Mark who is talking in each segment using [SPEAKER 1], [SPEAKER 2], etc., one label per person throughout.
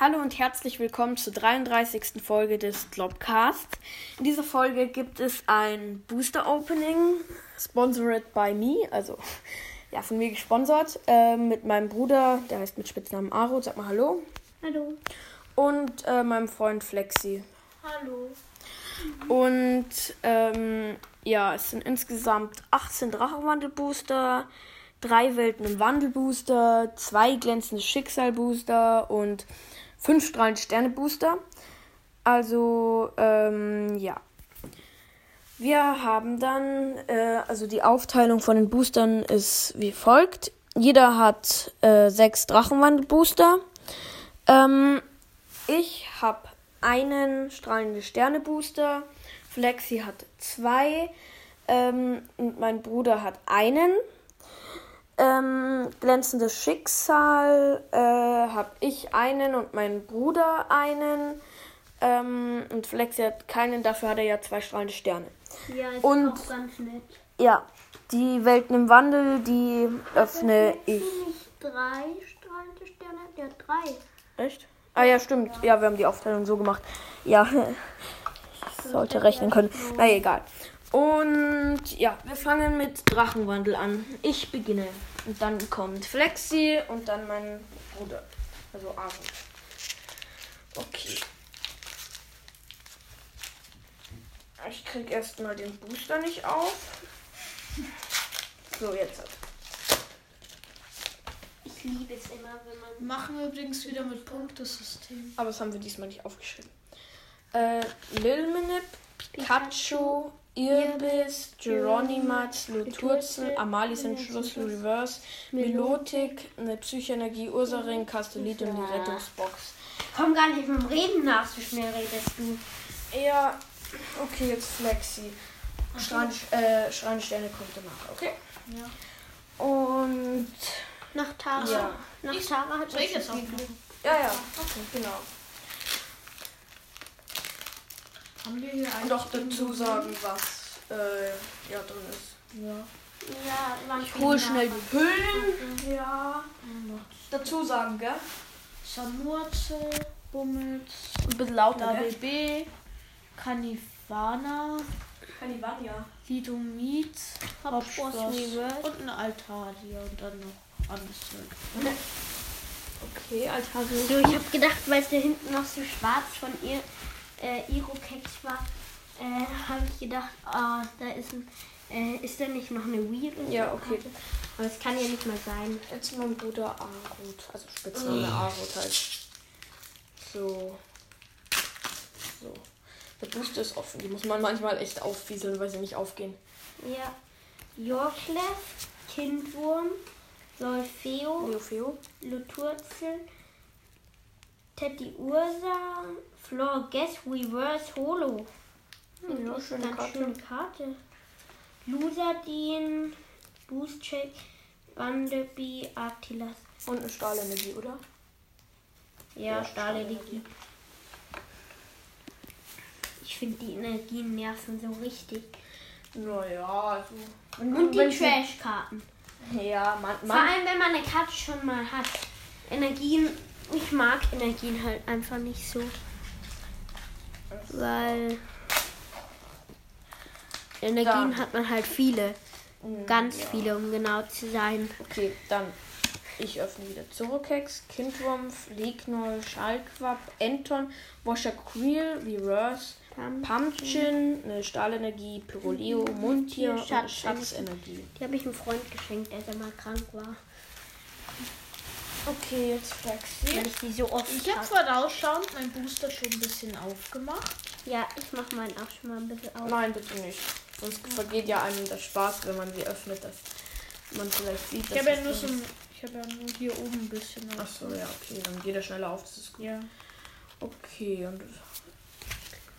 [SPEAKER 1] Hallo und herzlich willkommen zur 33. Folge des Globcasts. In dieser Folge gibt es ein Booster Opening, sponsored by me, also ja, von mir gesponsert, äh, mit meinem Bruder, der heißt mit Spitznamen Aro, sag mal Hallo.
[SPEAKER 2] Hallo.
[SPEAKER 1] Und äh, meinem Freund Flexi.
[SPEAKER 2] Hallo.
[SPEAKER 1] Und ähm, ja, es sind insgesamt 18 Drachenwandel-Booster, drei Welten im Wandelbooster, zwei glänzende Schicksal-Booster und fünf strahlende Sterne-Booster. Also, ähm, ja. Wir haben dann, äh, also die Aufteilung von den Boostern ist wie folgt. Jeder hat äh, sechs Drachenwandel-Booster. Ähm, ich habe einen strahlende Sterne-Booster. Flexi hat zwei. Ähm, und mein Bruder hat einen. Ähm, glänzendes Schicksal äh, habe ich einen und mein Bruder einen. Ähm, und Flexi hat keinen, dafür hat er ja zwei strahlende Sterne.
[SPEAKER 2] Ja, ist
[SPEAKER 1] Und-
[SPEAKER 2] auch ganz nett.
[SPEAKER 1] Ja, die Welten im Wandel, die öffne ich.
[SPEAKER 2] Nicht drei strahlende Sterne? Hat drei.
[SPEAKER 1] Echt? Ah ja, stimmt. Ja, wir haben die Aufteilung so gemacht. Ja, ich sollte rechnen können. Na egal. Und ja, wir fangen mit Drachenwandel an. Ich beginne. Und dann kommt Flexi und dann mein Bruder. Also Aaron. Okay. Ich krieg erstmal den Booster nicht auf. So, jetzt. hat-
[SPEAKER 2] Ich liebe es immer, wenn man.
[SPEAKER 3] Machen wir übrigens wieder mit Punktesystem.
[SPEAKER 1] Aber das haben wir diesmal nicht aufgeschrieben. Äh, Lilminip, Pikachu, Irbis, Geronimat, Luturzel, Amalis Entschluss, Reverse, Milotic, eine Psychenergie, Ursaring, Castellit und die Rettungsbox.
[SPEAKER 2] Komm gar nicht dem Reden nach, so schnell redest du.
[SPEAKER 1] Ja, okay, jetzt Flexi. Schrein, äh, Schreinsterne kommt danach, okay?
[SPEAKER 3] Ja.
[SPEAKER 1] Und.
[SPEAKER 2] Nach Tara.
[SPEAKER 1] Ja.
[SPEAKER 2] Nach
[SPEAKER 3] Ich-
[SPEAKER 2] Tara hat
[SPEAKER 3] machen?
[SPEAKER 1] Ja, ja, okay, genau.
[SPEAKER 3] Haben wir hier
[SPEAKER 1] Und auch dazu sagen, was äh, ja, drin ist.
[SPEAKER 3] Ja.
[SPEAKER 2] Ja, wann
[SPEAKER 1] Ich hol schnell die Hüllen. Ja.
[SPEAKER 3] Noch
[SPEAKER 1] Dazu sagen, gell?
[SPEAKER 3] Sanurzel, Bummels,
[SPEAKER 1] ein bisschen lauter, Canivania.
[SPEAKER 3] Lidomid,
[SPEAKER 2] Hopspross
[SPEAKER 3] Hopspross
[SPEAKER 2] Reverse.
[SPEAKER 3] und eine Altadia und dann noch anderes Zeug.
[SPEAKER 1] Okay, Altar.
[SPEAKER 2] So, ich habe gedacht, weil es da hinten noch so schwarz von ihr äh, Irokex war, äh, habe ich gedacht, ah, da ist ein, äh, ist da nicht noch eine Wii?
[SPEAKER 1] Ja, okay.
[SPEAKER 2] Aber es kann ja nicht mal sein.
[SPEAKER 1] Jetzt mein Bruder Arut. Also Spitzname Arut halt. So. So. Der Booster ist offen. Die muss man manchmal echt auffieseln, weil sie nicht aufgehen.
[SPEAKER 2] Ja. Yorklef, Kindwurm, Lolfeo,
[SPEAKER 1] Leofeo.
[SPEAKER 2] Luturzel, Teddy Ursa, Flor Guess Reverse Holo.
[SPEAKER 1] Hm, ja, schöne
[SPEAKER 2] ganz
[SPEAKER 1] Karte.
[SPEAKER 2] schöne Karte. Lusadin, Boostcheck, Bundlebee, Artilas.
[SPEAKER 1] Und eine Stahlenergie, oder?
[SPEAKER 2] Ja,
[SPEAKER 1] Ja,
[SPEAKER 2] Stahlenergie. Ich finde die Energien nerven so richtig.
[SPEAKER 1] Naja, also.
[SPEAKER 2] Und die
[SPEAKER 1] wenn sie-
[SPEAKER 2] Trash-Karten.
[SPEAKER 1] Ja, man.
[SPEAKER 2] Vor
[SPEAKER 1] man
[SPEAKER 2] allem, wenn man eine Karte schon mal hat. Energien, ich mag Energien halt einfach nicht so. Weil Energien
[SPEAKER 1] Da.
[SPEAKER 2] hat man halt viele.
[SPEAKER 1] Mm,
[SPEAKER 2] Ganz
[SPEAKER 1] ja.
[SPEAKER 2] viele, um genau zu sein.
[SPEAKER 1] Okay, dann. Ich öffne wieder Zorokex, Kindwurm, Flegnol, Schalquapp, Enton, Washer Creel, Reverse, Pumpkin, eine Stahlenergie, Pyroleo, Mundtier und
[SPEAKER 2] Schatzenergie.
[SPEAKER 1] Schatzenergie.
[SPEAKER 2] Die habe ich einem Freund geschenkt, als er mal krank war.
[SPEAKER 1] Okay, jetzt Flexi.
[SPEAKER 2] Weil ich die so oft
[SPEAKER 3] Ich habe
[SPEAKER 2] hab.
[SPEAKER 3] vorausschauend mein Booster schon ein bisschen aufgemacht.
[SPEAKER 2] Ja, ich mach meinen auch schon mal ein bisschen auf.
[SPEAKER 1] Nein, bitte nicht. Sonst vergeht ja einem der Spaß, wenn man sie öffnet, dass man vielleicht sieht,
[SPEAKER 3] Ich habe ja nur so ein, ich habe ja nur hier oben ein bisschen.
[SPEAKER 1] Ach so, ja, okay, dann geht er schneller auf, das ist gut.
[SPEAKER 3] Ja.
[SPEAKER 1] Okay, und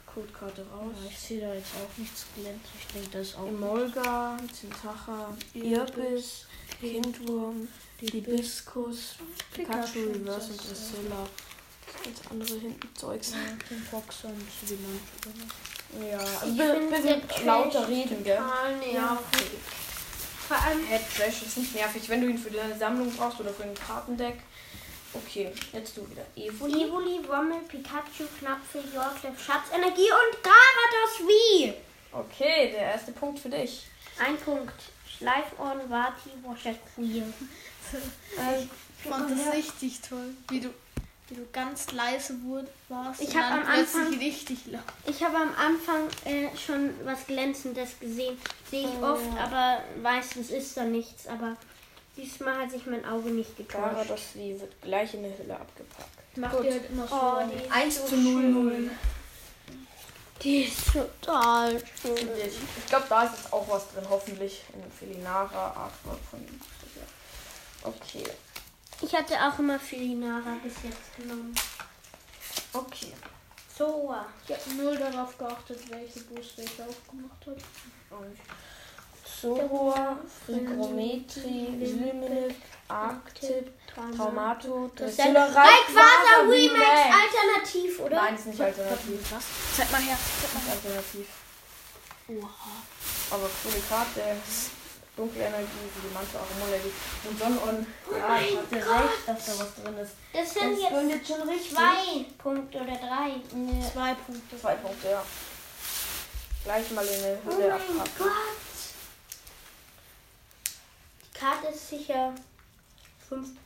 [SPEAKER 1] Codekarte raus.
[SPEAKER 3] Ja, ich sehe da jetzt auch nichts glänzend. Ich denke, das ist auch.
[SPEAKER 1] Emolga, Zintacha, Irbis, Kindwurm, Hibiskus, Pikachu, Reverse und Dressilla. Ganz andere hinten Zeugs.
[SPEAKER 3] Ja, den Fox und man
[SPEAKER 1] Ja, also
[SPEAKER 2] Ich
[SPEAKER 1] ein
[SPEAKER 2] find
[SPEAKER 1] bisschen lauter reden, gell?
[SPEAKER 2] nervig. Vor allem,
[SPEAKER 1] Head Trash ist nicht nervig, wenn du ihn für deine Sammlung brauchst oder für ein Kartendeck. Okay, jetzt du wieder. Evoli.
[SPEAKER 2] Evoli, Wommel, Pikachu, Knapfel, Yorklev, Schatzenergie und Garados wie.
[SPEAKER 1] Okay, der erste Punkt für dich.
[SPEAKER 2] Ein Punkt. Schleifohren, Vati, Washer, Queer.
[SPEAKER 3] Ich fand das richtig toll, wie du, wie du ganz leise warst.
[SPEAKER 2] Ich
[SPEAKER 3] und
[SPEAKER 2] hab
[SPEAKER 3] dann
[SPEAKER 2] am
[SPEAKER 3] plötzlich
[SPEAKER 2] Anfang-
[SPEAKER 3] richtig laut.
[SPEAKER 2] Ich habe am Anfang äh, schon was Glänzendes gesehen. Sehe ich oft, aber meistens ist da nichts. Aber diesmal hat sich mein Auge nicht getäuscht.
[SPEAKER 1] Garados wie wird gleich in der Hülle abgepackt.
[SPEAKER 3] Macht ihr halt immer so.
[SPEAKER 2] Oh,
[SPEAKER 3] eine-
[SPEAKER 2] die,
[SPEAKER 1] 1 zu 0, 0.
[SPEAKER 2] die ist total schön.
[SPEAKER 1] Ich, ich glaube, da ist jetzt auch was drin, hoffentlich. In Felinara, Artwork von. Okay.
[SPEAKER 2] Ich hatte auch immer Felinara bis jetzt genommen.
[SPEAKER 1] Okay.
[SPEAKER 2] So,
[SPEAKER 3] Ich habe null darauf geachtet, welche Booster ich aufgemacht habe.
[SPEAKER 1] Und Zoroa, Frigrometri, Illuminate, Arctip, Traumato, Dressiller,
[SPEAKER 2] Rayquaza Remax alternativ, oder?
[SPEAKER 1] Nein, ist nicht alternativ.
[SPEAKER 3] Was? Zeig mal her. Zeig mal
[SPEAKER 1] Nicht alternativ.
[SPEAKER 3] Oha.
[SPEAKER 1] Aber coole Karte. Dunkle Energie, wie die manche auch Amuletti. Und Sonnenon. Ja, ich hatte recht, dass da was drin ist.
[SPEAKER 2] Das sind
[SPEAKER 1] Das
[SPEAKER 2] jetzt
[SPEAKER 1] gründet schon richtig.
[SPEAKER 2] zwei Punkte oder drei.
[SPEAKER 3] Zwei Punkte.
[SPEAKER 1] Zwei Punkte, ja. Gleich mal in eine
[SPEAKER 2] Oh
[SPEAKER 1] Hülle
[SPEAKER 2] mein
[SPEAKER 1] abpacken.
[SPEAKER 2] Gott. Die Karte ist sicher 50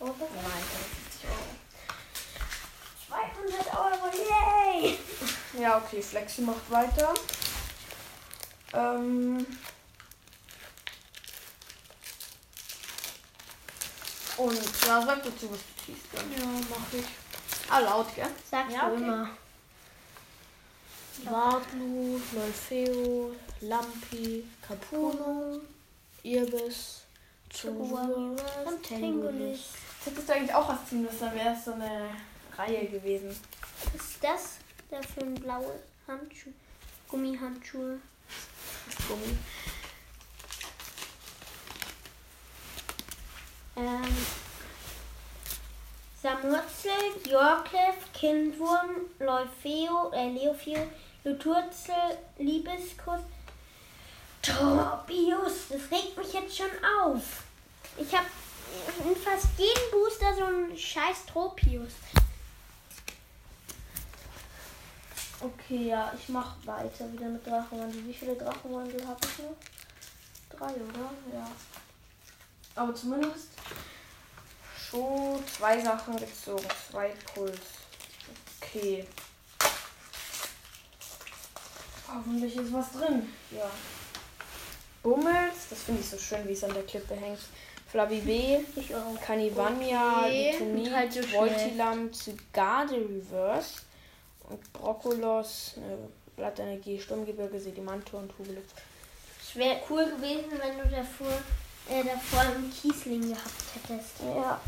[SPEAKER 2] Euro.
[SPEAKER 1] Nein, 50 Euro.
[SPEAKER 2] 200 Euro, yay!
[SPEAKER 1] Ja, okay, Flexi macht weiter. Ähm. Und ja, sag dazu, was du ziehst. Dann.
[SPEAKER 3] Ja, mach ich.
[SPEAKER 1] Ah, laut, gell?
[SPEAKER 2] Sagst
[SPEAKER 3] Ja,
[SPEAKER 2] du
[SPEAKER 3] okay.
[SPEAKER 2] immer.
[SPEAKER 3] Wardlu, Lolfeo, Lampi, Capuno, Irbis, Zurua
[SPEAKER 2] Und Tingulis.
[SPEAKER 1] Hättest du eigentlich auch was ziehen müssen, dann wäre es so eine Reihe gewesen.
[SPEAKER 2] Was ist das? Da für ein blaue Handschuh. Gummihandschuhe.
[SPEAKER 1] Gummi.
[SPEAKER 2] Ähm, Samurzel, Yorklev, Kindwurm, Leufeo, äh, Leofeo, Luturzel, Liebeskuss, Torbius. Das regt mich jetzt schon auf. Ich habe in fast jedem Booster so einen scheiß Tropius.
[SPEAKER 3] Okay, ja, ich mach weiter wieder mit Drachenwandel. Wie viele Drachenwandel habe ich noch? Drei, oder? Ja.
[SPEAKER 1] Aber zumindest schon zwei Sachen gezogen. Zwei Puls. Okay. Hoffentlich ist was drin. Ja. Bummels, das finde ich so schön, wie es an der Klippe hängt. Flavi B,
[SPEAKER 3] Okay,
[SPEAKER 1] Litonit,
[SPEAKER 3] halt so
[SPEAKER 1] Voltilam, Zygarde Reverse und Brokkolos, ne, Blattenergie, Sturmgebirge, Sedimantor und Hubelix.
[SPEAKER 2] Es wäre cool gewesen, wenn du davor, äh, davor einen Kiesling gehabt hättest.
[SPEAKER 1] Ja.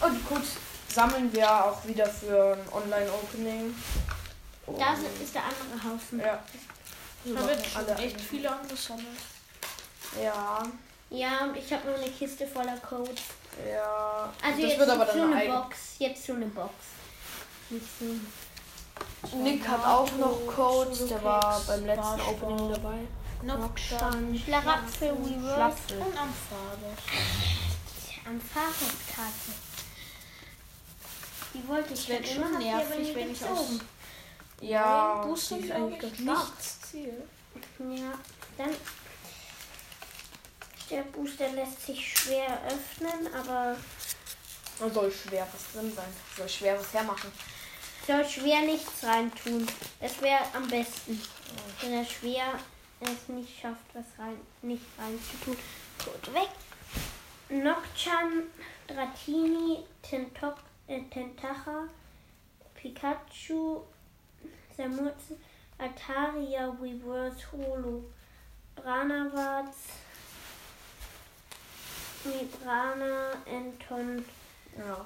[SPEAKER 1] Und die Codes sammeln wir auch wieder für ein Online-Opening.
[SPEAKER 2] Da ist ist der andere Haufen.
[SPEAKER 1] Ja.
[SPEAKER 3] Ich
[SPEAKER 1] Wir
[SPEAKER 3] habe
[SPEAKER 1] machen
[SPEAKER 3] jetzt schon
[SPEAKER 1] alle
[SPEAKER 3] echt viele angesammelt.
[SPEAKER 1] Ja,
[SPEAKER 2] Ja, und ich habe nur eine Kiste voller Codes.
[SPEAKER 1] ja.
[SPEAKER 2] Also
[SPEAKER 1] das
[SPEAKER 2] jetzt
[SPEAKER 1] wird aber
[SPEAKER 2] so
[SPEAKER 1] dann
[SPEAKER 2] eine
[SPEAKER 1] eine
[SPEAKER 2] Box. Jetzt so eine Box. Nicht so.
[SPEAKER 1] Nick hat auch noch Codes, der war beim letzten. Opening dabei.
[SPEAKER 3] Nocturne,
[SPEAKER 2] Schlaraffel, Reverse
[SPEAKER 3] und am Fahrrad.
[SPEAKER 2] am Fahrradkarte. Die wollte ich
[SPEAKER 3] wäre
[SPEAKER 2] schon
[SPEAKER 3] nervig, wenn ich aus.
[SPEAKER 1] Ja,
[SPEAKER 3] Nein, Booster
[SPEAKER 1] die ist
[SPEAKER 3] glaube
[SPEAKER 1] eigentlich
[SPEAKER 3] nichts Ziel.
[SPEAKER 2] Ja, dann. Der Booster lässt sich schwer öffnen, aber
[SPEAKER 1] Da soll schwer was drin sein. Soll schwer was hermachen.
[SPEAKER 2] soll schwer nichts reintun. Das wäre am besten. Wenn er schwer es nicht schafft, was rein, nicht reinzutun. Gut, weg. Nocturne, Dratini, Tentok, äh, Tentacha, Pikachu, Samurzel, Altaria, Reverse Holo, Branavats, Mibrana, Anton,
[SPEAKER 1] Ja.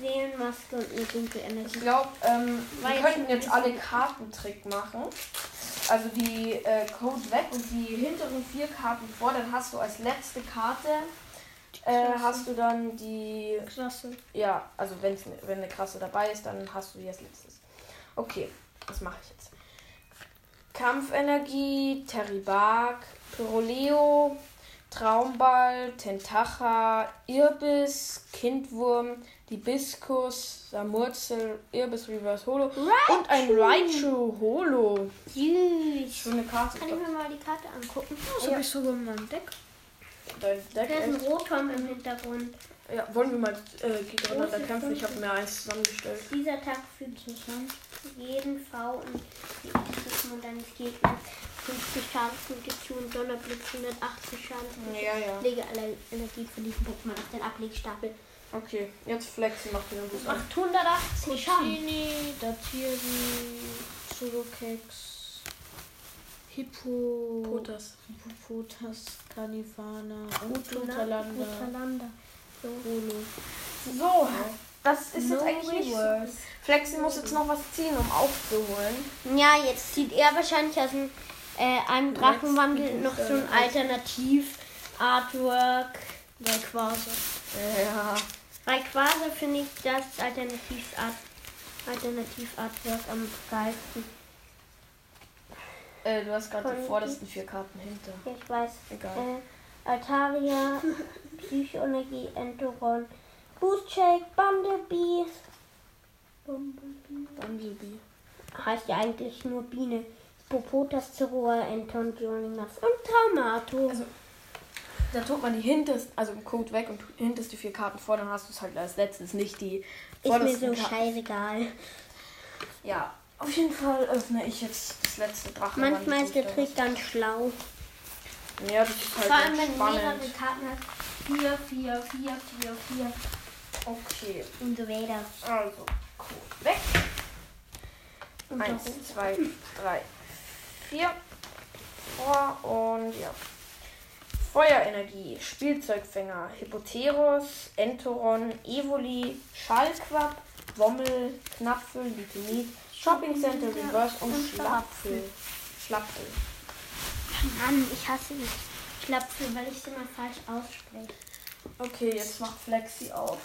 [SPEAKER 2] Seelenmaske und eine dunkle
[SPEAKER 1] Ich
[SPEAKER 2] Energie.
[SPEAKER 1] glaube, ähm, wir könnten jetzt alle Kartentrick machen. Also die äh, Code weg und die hinteren vier Karten vor, dann hast du als letzte Karte äh, hast du dann die
[SPEAKER 3] Klasse.
[SPEAKER 1] Ja, also wenn's, wenn eine krasse dabei ist, dann hast du die als letztes. Okay, das mache ich jetzt. Kampfenergie, Terribak, Pyroleo, Traumball, Tentacha, Irbis, Kindwurm, Hibiskus, Samurzel, Irbis Reverse Holo und ein Raichu Holo.
[SPEAKER 2] Süß.
[SPEAKER 1] So eine Karte.
[SPEAKER 2] Kann ich mir mal die Karte angucken?
[SPEAKER 4] Das habe ich sogar in meinem Deck.
[SPEAKER 1] Dein Deck
[SPEAKER 2] Da ist ein. Rotom im Hintergrund.
[SPEAKER 1] Ja, wollen wir mal äh, gegeneinander kämpfen? Ich habe mir eins zusammengestellt.
[SPEAKER 2] Dieser Tag fügt jeden V und die Aktivismus deines Gegners 50 Schadenspunkte zu und Donnerblitz 180 Schadenspunkte.
[SPEAKER 1] Ja, ja.
[SPEAKER 2] Lege alle Energie von diesem Pokémon auf den Ablegstapel.
[SPEAKER 1] Okay, jetzt Flexi macht wieder gut an.
[SPEAKER 2] 880 Schaden.
[SPEAKER 4] Datiri, Solokex, Hippo,
[SPEAKER 1] Potas.
[SPEAKER 4] Hippopotas, Carnivana. Utalanda.
[SPEAKER 2] So.
[SPEAKER 1] So, das ist
[SPEAKER 2] No
[SPEAKER 1] jetzt eigentlich nicht so. Flexi muss jetzt noch was ziehen, um aufzuholen.
[SPEAKER 2] Ja, jetzt zieht er wahrscheinlich aus dem, äh, einem Drachenwandel noch so ein Alternativ-Artwork.
[SPEAKER 4] Rayquaza.
[SPEAKER 1] Ja.
[SPEAKER 2] Bei Quasar finde ich das Alternativ-Art Alternativ-Artwork am geilsten.
[SPEAKER 1] Äh, du hast gerade die vordersten vier Karten hinter.
[SPEAKER 2] Ja, ich weiß.
[SPEAKER 1] Egal.
[SPEAKER 2] Äh, Altaria, Psychoenergie, Entoron, Boost Shake, Bumblebee. Bumblebee.
[SPEAKER 1] Bumblebee.
[SPEAKER 2] Heißt ja eigentlich nur Biene. Popotas, Zerroa, Enton, Journeymax und Traumato.
[SPEAKER 1] Also, Da tut man die hintersten, also im Code weg und hinterste vier Karten vor, dann hast du es halt als letztes, nicht die
[SPEAKER 2] ist mir so
[SPEAKER 1] Karten.
[SPEAKER 2] scheißegal.
[SPEAKER 1] Ja, auf jeden Fall öffne ich jetzt das letzte Drachen.
[SPEAKER 2] Manchmal ist der Trick ganz schlau.
[SPEAKER 1] Ja, das ist halt
[SPEAKER 2] Vor allem, wenn du mehrere
[SPEAKER 1] spannend.
[SPEAKER 2] Karten hast. 4, 4, 4, 4, 4
[SPEAKER 1] Okay,
[SPEAKER 2] und so weiter.
[SPEAKER 1] also Code weg.
[SPEAKER 2] Und
[SPEAKER 1] Eins, zwei, drei, vier. Vor und ja. Feuerenergie, Spielzeugfänger, Hippoteros, Entoron, Evoli, Schallquapp, Wommel, Knapfel, Litinit, Shopping Center, Reverse und
[SPEAKER 2] und
[SPEAKER 1] Schlapfel. Schlapfel.
[SPEAKER 2] Mann, ich hasse dich. Schlapfel, weil ich es immer falsch ausspreche.
[SPEAKER 1] Okay, jetzt macht Flexi auf.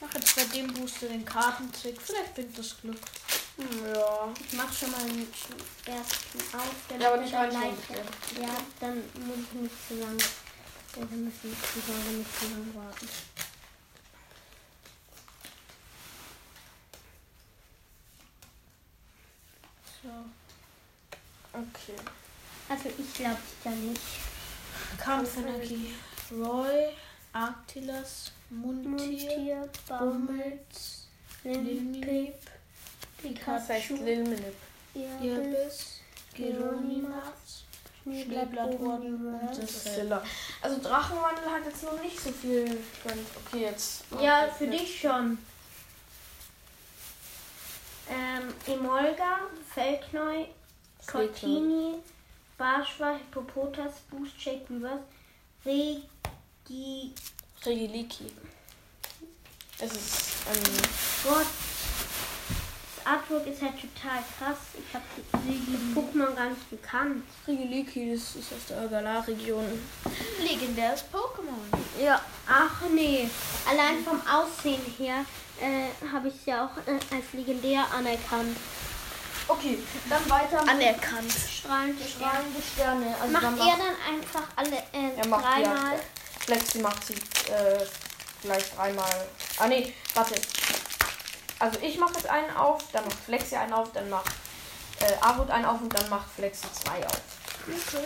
[SPEAKER 4] Mach jetzt bei dem Booster den Kartentrick. Vielleicht bringt das Glück.
[SPEAKER 1] Ja.
[SPEAKER 2] Ich mach schon mal den ersten auf. Dann
[SPEAKER 1] Ja, aber
[SPEAKER 2] wird
[SPEAKER 1] nicht
[SPEAKER 2] leichter. Ja, dann muss ich nicht zu lang. Ja, Dann müssen die Zuhörer nicht zu lang warten.
[SPEAKER 4] So.
[SPEAKER 1] Okay.
[SPEAKER 2] Also ich glaube da nicht.
[SPEAKER 4] Kampfenergie. Roy, Arctilas, Muntier,
[SPEAKER 2] Mundtier,
[SPEAKER 4] Bummels,
[SPEAKER 2] Limpip,
[SPEAKER 4] Limpip,
[SPEAKER 1] Das heißt
[SPEAKER 2] Pikachu,
[SPEAKER 1] Lilmenip.
[SPEAKER 2] Irbis,
[SPEAKER 4] Geronimas, Schneeblattorden und das
[SPEAKER 1] Silla. Also Drachenwandel hat jetzt noch nicht so viel. Okay, jetzt.
[SPEAKER 2] Ja, für dich schon. Ähm, Emolga, Feldkneu, Cortini, Barschwa, Hippopotas, Boost Shake Reverse, Regi.
[SPEAKER 1] Regiliki. Es ist ein.
[SPEAKER 2] Gott. Das Artwork ist halt total krass. Ich habe die Pokémon gar nicht gekannt.
[SPEAKER 1] Regiliki, das ist aus der Galar-Region.
[SPEAKER 4] legendäres Pokémon.
[SPEAKER 2] Ja. Ach nee. Allein vom Aussehen her äh, habe ich es ja auch äh, als legendär anerkannt.
[SPEAKER 1] Okay, dann weiter
[SPEAKER 4] Anerkannt.
[SPEAKER 2] Strahlende Sterne.
[SPEAKER 1] strahlende Sterne. Also
[SPEAKER 2] Macht
[SPEAKER 1] dann
[SPEAKER 2] er dann einfach alle äh,
[SPEAKER 1] er macht
[SPEAKER 2] dreimal?
[SPEAKER 1] Ja, Flexi macht sie äh, gleich dreimal. Ah nee, warte. Also ich mache jetzt einen auf, dann macht Flexi einen auf, dann macht äh, Arut einen auf und dann macht Flexi zwei auf.
[SPEAKER 2] Okay.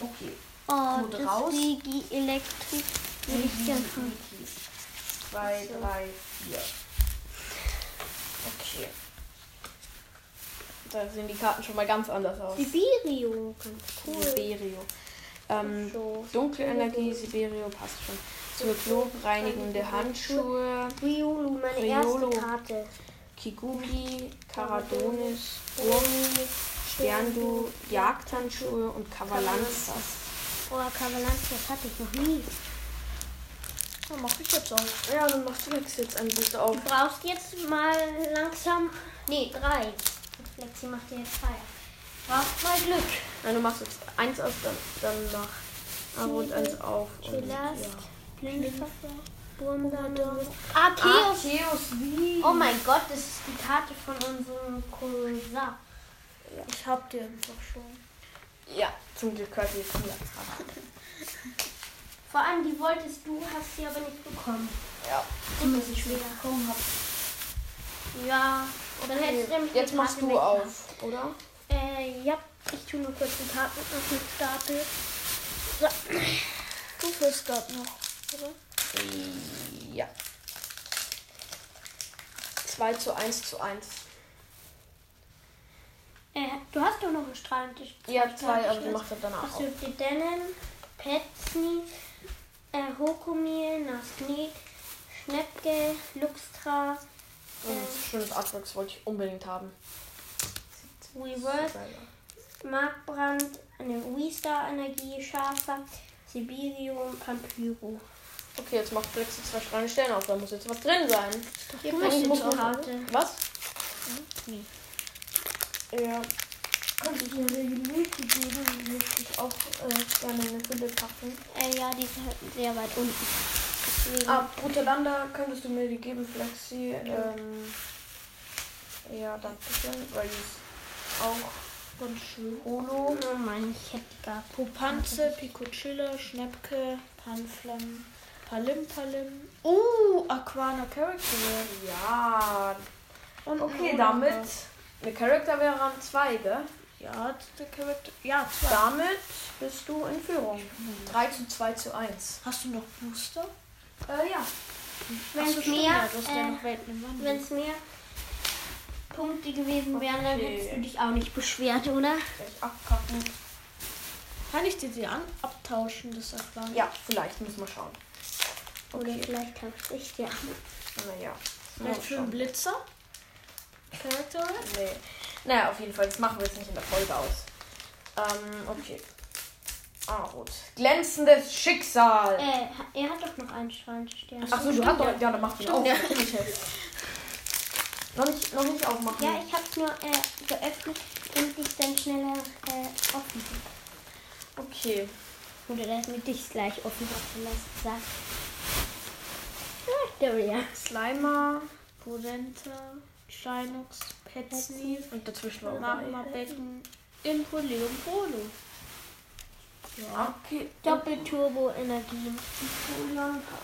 [SPEAKER 1] Okay.
[SPEAKER 2] Oh,
[SPEAKER 1] Gut
[SPEAKER 2] das
[SPEAKER 1] raus.
[SPEAKER 2] Regi Elektrik.
[SPEAKER 1] Zwei, drei, vier. Okay. Da sehen die Karten schon mal ganz anders aus.
[SPEAKER 2] Sibirio, ganz cool.
[SPEAKER 1] Siberio. Ähm,
[SPEAKER 2] So.
[SPEAKER 1] Dunkelenergie, Siberio passt schon. Zyklop, reinigende Handschuhe,
[SPEAKER 2] Riolu, meine
[SPEAKER 1] Riolu.
[SPEAKER 2] erste Karte.
[SPEAKER 1] Kigugi, Caradonis, Urmi, Sterndu, Jagdhandschuhe und Kavalanzas.
[SPEAKER 2] Oh, Kavalanz, das hatte ich noch nie.
[SPEAKER 4] Dann mach ich jetzt auch.
[SPEAKER 1] Ja, dann machst du Lex jetzt einen Booster auf.
[SPEAKER 2] Du brauchst jetzt mal langsam. Nee, drei. Und Flexi macht dir jetzt zwei. Brauchst mal Glück.
[SPEAKER 1] Nein, du machst jetzt eins auf, dann, dann mach Arut eins auf. Und, ja.
[SPEAKER 2] Wurmsammlung. Arceus.
[SPEAKER 1] Arceus, wie?
[SPEAKER 2] Oh mein Gott, das ist die Karte von unserem Cousin.
[SPEAKER 4] Ich hab die einfach schon.
[SPEAKER 1] Ja, zum Glück ihr jetzt wieder.
[SPEAKER 2] Vor allem die wolltest du, hast sie aber nicht bekommen.
[SPEAKER 1] Ja.
[SPEAKER 2] Gut, dass ich wieder
[SPEAKER 3] Komm, hab.
[SPEAKER 2] Ja, dann hättest du nämlich
[SPEAKER 1] Jetzt
[SPEAKER 2] die
[SPEAKER 1] machst
[SPEAKER 2] Karte
[SPEAKER 1] du auf, oder?
[SPEAKER 2] Äh, ja, ich tue nur kurz die Karten auf den Stapel. So.
[SPEAKER 4] Du führst gerade noch, oder?
[SPEAKER 1] Ja. 2 zu 1 zu 1.
[SPEAKER 2] Äh, du hast doch noch einen Strahlentisch.
[SPEAKER 1] Ja, zwei, aber die macht das danach
[SPEAKER 2] Hast
[SPEAKER 1] auch.
[SPEAKER 2] du die Dennen, Petsni, äh, Hokomil, Nasknik, Schnepke, Luxtra,
[SPEAKER 1] Oh, schönes Artwork, das wollte ich unbedingt haben.
[SPEAKER 2] Reverse, Markbrand, eine Wii-Star-Energie, Schafer, Sibirium, Pampyro.
[SPEAKER 1] Okay, jetzt macht Flex zwei Strahlen Stellen auf, da muss jetzt was drin sein.
[SPEAKER 2] Hier
[SPEAKER 1] muss auch-
[SPEAKER 2] Karte.
[SPEAKER 1] Was?
[SPEAKER 4] Nee.
[SPEAKER 1] Ja.
[SPEAKER 3] Kannst du mir die Milch geben? Die möchte ich auch äh, gerne in eine Fülle packen.
[SPEAKER 2] Äh, ja, die ist halt sehr weit unten. Deswegen.
[SPEAKER 1] Ah, Brutalanda, könntest du mir die geben, Flexi? Ähm, ja, danke schön, weil die ist auch
[SPEAKER 4] Ganz schön.
[SPEAKER 1] Holo.
[SPEAKER 2] Oh Mann, ich hätte die gehabt.
[SPEAKER 4] Popanze, Picocilla, Schnäppke, Panflam, Palim Palim. Oh, Aquana Character.
[SPEAKER 1] Ja.
[SPEAKER 4] Und
[SPEAKER 1] Okay, damit. Eine Charakter wäre an zwei, gell?
[SPEAKER 4] Ja, der Charakter. Ja, zwei.
[SPEAKER 1] Damit bist du in Führung. 3 zu 2 zu 1.
[SPEAKER 4] Hast du noch Booster?
[SPEAKER 1] Äh, ja.
[SPEAKER 2] Wenn es mehr,
[SPEAKER 4] ja, ja
[SPEAKER 2] äh, es mehr Punkte gewesen wären, dann
[SPEAKER 1] Okay.
[SPEAKER 2] hättest du dich auch nicht beschwert, oder?
[SPEAKER 1] Gleich abkacken.
[SPEAKER 4] Kann ich dir die an abtauschen, das Aquana?
[SPEAKER 1] Ja, vielleicht, müssen wir schauen.
[SPEAKER 2] Oder
[SPEAKER 1] Okay.
[SPEAKER 2] vielleicht tausche ich dir an.
[SPEAKER 1] Naja.
[SPEAKER 4] Vielleicht für einen Blitzer? Charakter?
[SPEAKER 1] Nee. Naja, auf jeden Fall, das machen wir jetzt nicht in der Folge aus. Ähm, okay. Ah, rot. Glänzendes Schicksal.
[SPEAKER 2] Äh, er hat doch noch einen Strahlenstern.
[SPEAKER 1] Achso, du hast doch. Ja, dann mach den auf.
[SPEAKER 2] Ja.
[SPEAKER 1] Noch nicht, noch nicht aufmachen.
[SPEAKER 2] Ja, ich hab's nur äh, geöffnet, damit ich dann schneller äh, offen bin.
[SPEAKER 1] Okay.
[SPEAKER 2] Oder damit ich es gleich offen offen lassen sag. Ah, der ja.
[SPEAKER 1] Slimer.
[SPEAKER 4] Podenta, Shinox, Petsney,
[SPEAKER 1] Und dazwischen war
[SPEAKER 4] Magma Becken, Impoleum Polo. Ja.
[SPEAKER 1] Okay.
[SPEAKER 2] Doppelturbo-Energie.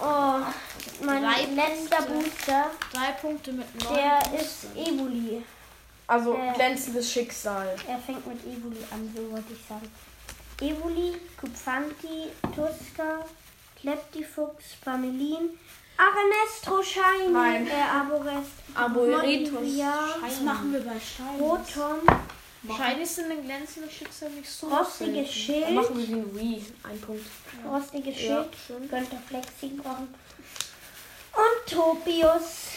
[SPEAKER 2] Oh, mein
[SPEAKER 4] Drei
[SPEAKER 2] letzter
[SPEAKER 4] Punkte.
[SPEAKER 2] Booster,
[SPEAKER 4] Drei Punkte mit neun.
[SPEAKER 2] der ist Evoli.
[SPEAKER 1] Also
[SPEAKER 2] Äh.
[SPEAKER 1] glänzendes Schicksal.
[SPEAKER 2] Er fängt mit Evoli an, so wollte ich sagen. Evoli, Kupfanti, Tuska, Kleptifux, Pamelin, Arenestro Shiny,
[SPEAKER 1] Nein.
[SPEAKER 2] äh, Arborest,
[SPEAKER 1] Arboretus.
[SPEAKER 2] Molivia,
[SPEAKER 4] Was machen wir bei Shiny?
[SPEAKER 2] Rotom,
[SPEAKER 4] Shiny sind ein glänzendes Schicksal nicht so.
[SPEAKER 2] rostiges
[SPEAKER 1] Dann
[SPEAKER 2] Schild,
[SPEAKER 1] machen wir wie ein Wii. Ein Punkt.
[SPEAKER 2] rostiges
[SPEAKER 1] Ja,
[SPEAKER 2] Schild, könnte Flexi brauchen. Und Topius.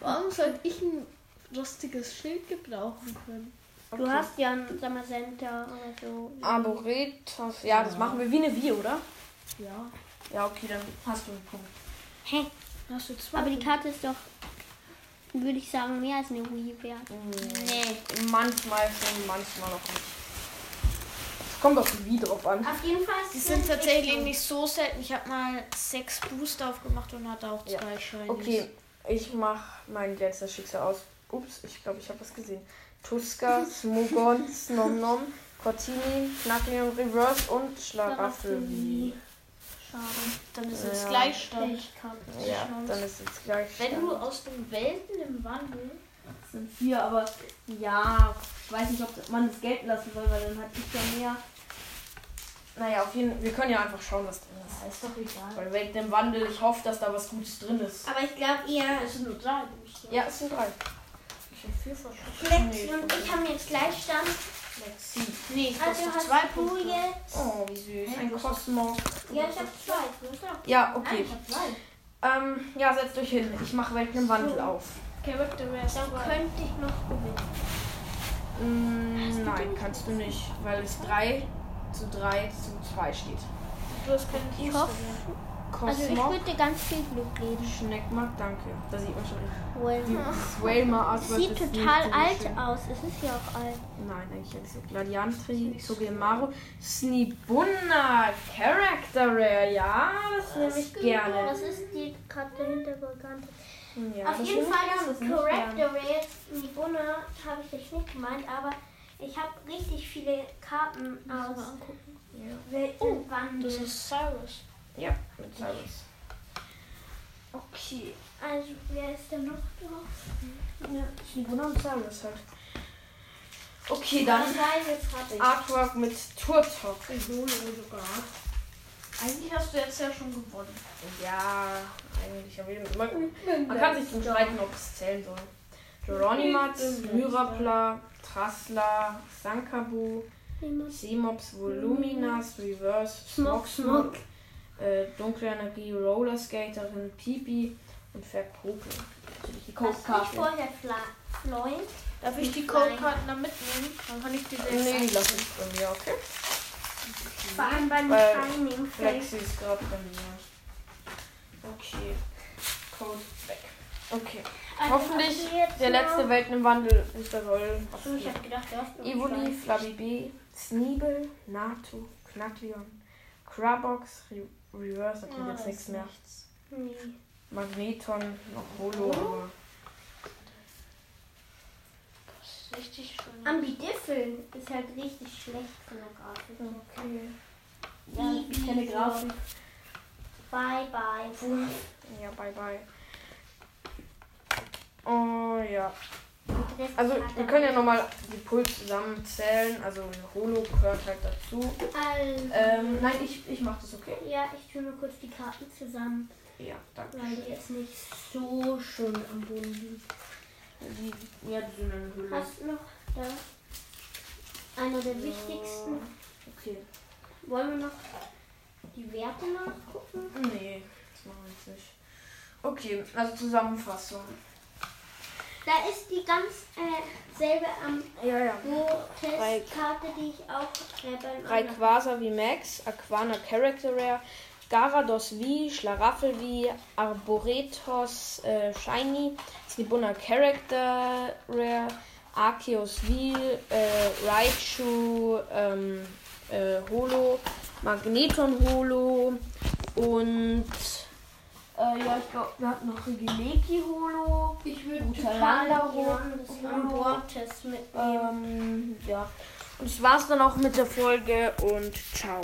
[SPEAKER 4] Warum sollte ich ein lustiges Schild gebrauchen können?
[SPEAKER 2] Du hast ja ein Samazenta oder so.
[SPEAKER 1] Arboretus. Ja, das machen wir wie eine Wii, oder?
[SPEAKER 4] Ja.
[SPEAKER 1] Ja, okay, dann hast du einen Punkt.
[SPEAKER 2] Hä?
[SPEAKER 4] Hast du zwei?
[SPEAKER 2] Aber die Karte ist doch, würde ich sagen, mehr als eine Wii wert.
[SPEAKER 1] Nee. Manchmal schon, manchmal noch nicht. Es kommt auf die Wii drauf an.
[SPEAKER 2] Auf jeden Fall ist
[SPEAKER 4] Die sind tatsächlich nicht so selten. Ich habe mal sechs Booster aufgemacht und hatte auch
[SPEAKER 1] Ja.
[SPEAKER 4] zwei Shinies.
[SPEAKER 1] Okay, ich mach mein glänzendes Schicksal aus. Ups, ich glaube, ich habe was gesehen. Tuska, Smogon, Snomnom, Cortini, Knackling Reverse und Schlaraffel.
[SPEAKER 4] Schade. Dann ist es
[SPEAKER 1] Ja.
[SPEAKER 4] Gleichstand.
[SPEAKER 1] Ja, dann ist jetzt gleich.
[SPEAKER 4] Wenn du aus den Welten im Wandel.
[SPEAKER 3] Das sind vier, aber ja, ich weiß nicht, ob man das gelten lassen soll, weil dann hat ich ja mehr.
[SPEAKER 1] Naja, auf jeden Fall. Wir können ja einfach schauen, was drin ist.
[SPEAKER 3] Ja, ist doch egal.
[SPEAKER 1] Weil wegen dem Wandel, ich hoffe, dass da was Gutes drin ist.
[SPEAKER 2] Aber ich glaube, ihr
[SPEAKER 4] Es sind nur drei.
[SPEAKER 1] Ja, es sind drei.
[SPEAKER 4] Ich habe vier verschossen.
[SPEAKER 2] Flexi und ich haben jetzt Gleichstand.
[SPEAKER 1] Flexi.
[SPEAKER 4] Nee, ich
[SPEAKER 2] Also hast
[SPEAKER 4] zwei
[SPEAKER 2] du
[SPEAKER 4] Punkte.
[SPEAKER 2] jetzt.
[SPEAKER 1] Oh, wie süß. Ein Kosmos.
[SPEAKER 2] Ja, ich habe zwei. Du hast auch.
[SPEAKER 1] Ja,
[SPEAKER 2] Nein,
[SPEAKER 1] okay.
[SPEAKER 2] zwei.
[SPEAKER 1] Ähm, ja, setzt euch hin. Ich mache im Wandel auf.
[SPEAKER 4] Character Rest.
[SPEAKER 2] Dann könnte ich noch gewinnen.
[SPEAKER 1] Mm, nein, kannst du nicht, weil es 3 zu 3 zu 2 steht.
[SPEAKER 4] Du hast keine
[SPEAKER 2] Ich hoffe.
[SPEAKER 4] Mehr.
[SPEAKER 2] Also ich würde dir ganz viel Glück geben.
[SPEAKER 1] Schneckmark, danke. Da sieht man schon die Whalmer aus.
[SPEAKER 2] Sieht total alt aus. Es ist ja auch alt.
[SPEAKER 1] Nein, eigentlich nicht so. Gladiantri, Sugemaru, Snibunna, Character Rare, ja, das nehme ich gerne.
[SPEAKER 2] Das ist die gerade dahinter bekannt.
[SPEAKER 1] Ja,
[SPEAKER 2] Auf jeden Fall
[SPEAKER 1] das gerne.
[SPEAKER 2] Rails Nibuna habe ich jetzt nicht gemeint, aber Ich habe richtig viele Karten aus
[SPEAKER 4] angucken.
[SPEAKER 2] Welten Wandel.
[SPEAKER 4] Das ist Cyrus.
[SPEAKER 1] Ja, mit Cyrus.
[SPEAKER 2] okay. Also, wer ist denn noch drauf?
[SPEAKER 1] Ja, Sibuna und Cyrus halt. Okay, dann
[SPEAKER 2] ich.
[SPEAKER 1] Artwork mit Turtok.
[SPEAKER 4] Solo sogar. Eigentlich hast du jetzt ja schon gewonnen.
[SPEAKER 1] Ja, eigentlich. Aber man, man kann sich zum Streiten, ob es zählen soll. Geronimatz, Myrapla, Trassler, Sankabu, Semops, Voluminas, Reverse, Smog, Smog, äh, Dunkle Energie, Roller Skaterin, Pipi und. Natürlich die
[SPEAKER 2] du
[SPEAKER 1] Codekarte.
[SPEAKER 2] vorher Floyd?
[SPEAKER 4] Darf ich die. Codekarten dann mitnehmen? Dann kann ich die selbst
[SPEAKER 1] Nee, die lasse ich bei mir, okay?
[SPEAKER 2] Vor allem beim
[SPEAKER 1] Weil
[SPEAKER 2] Timing.
[SPEAKER 1] Flexi ist gerade bei mir. Okay. Code weg. Okay.
[SPEAKER 2] Also,
[SPEAKER 1] Hoffentlich
[SPEAKER 2] du jetzt
[SPEAKER 1] der letzte Welten im Wandel ist der.
[SPEAKER 2] Achso, ich hab gedacht, du hast noch
[SPEAKER 1] Evoli. Flabby B, Sneebel, Natu, Knackleon, Crabox, Re Reverse, da kommt
[SPEAKER 4] Ah,
[SPEAKER 1] jetzt
[SPEAKER 4] da
[SPEAKER 1] nichts mehr.
[SPEAKER 4] nichts.
[SPEAKER 2] Nee.
[SPEAKER 1] Magneton, noch Holo, aber
[SPEAKER 4] Das ist richtig schön.
[SPEAKER 2] Ambidiffel ist halt richtig schlecht von der Grafik.
[SPEAKER 1] okay.
[SPEAKER 2] Ja,
[SPEAKER 1] ich kenne Grafik.
[SPEAKER 2] Bye, bye.
[SPEAKER 1] Ja, bye bye. Oh ja. Also wir können ja nochmal die Puls zusammenzählen. Also Holo gehört halt dazu.
[SPEAKER 2] Also,
[SPEAKER 1] Ähm, nein, ich, ich mach das okay.
[SPEAKER 2] ja, ich tue nur kurz die Karten zusammen,
[SPEAKER 1] Ja, danke.
[SPEAKER 2] weil die jetzt nicht so schön am Boden liegen.
[SPEAKER 1] Die, ja, die sind in Höhle.
[SPEAKER 2] Hast du noch da einer der wichtigsten?
[SPEAKER 1] Okay.
[SPEAKER 2] Wollen wir noch die Werte nachgucken?
[SPEAKER 1] Nee, das machen wir jetzt nicht. Okay, also Zusammenfassung.
[SPEAKER 2] Da ist die ganz äh, selbe am
[SPEAKER 1] Ja, ja.
[SPEAKER 2] Testkarte, die ich auch äh, beim
[SPEAKER 1] Rayquaza wie Max, Aquana Character Rare, Garados V, Schlaraffel V, Arboretos äh, Shiny, Snibuna Character Rare, Arceus V, äh, Raichu ähm, äh, Holo, Magneton Holo und äh, ja, ich glaube, wir hatten noch Regieleki Holo.
[SPEAKER 2] Ich würde das
[SPEAKER 1] Holo.
[SPEAKER 2] Mitnehmen.
[SPEAKER 1] Ähm, ja. Und das war's dann auch mit der Folge und ciao.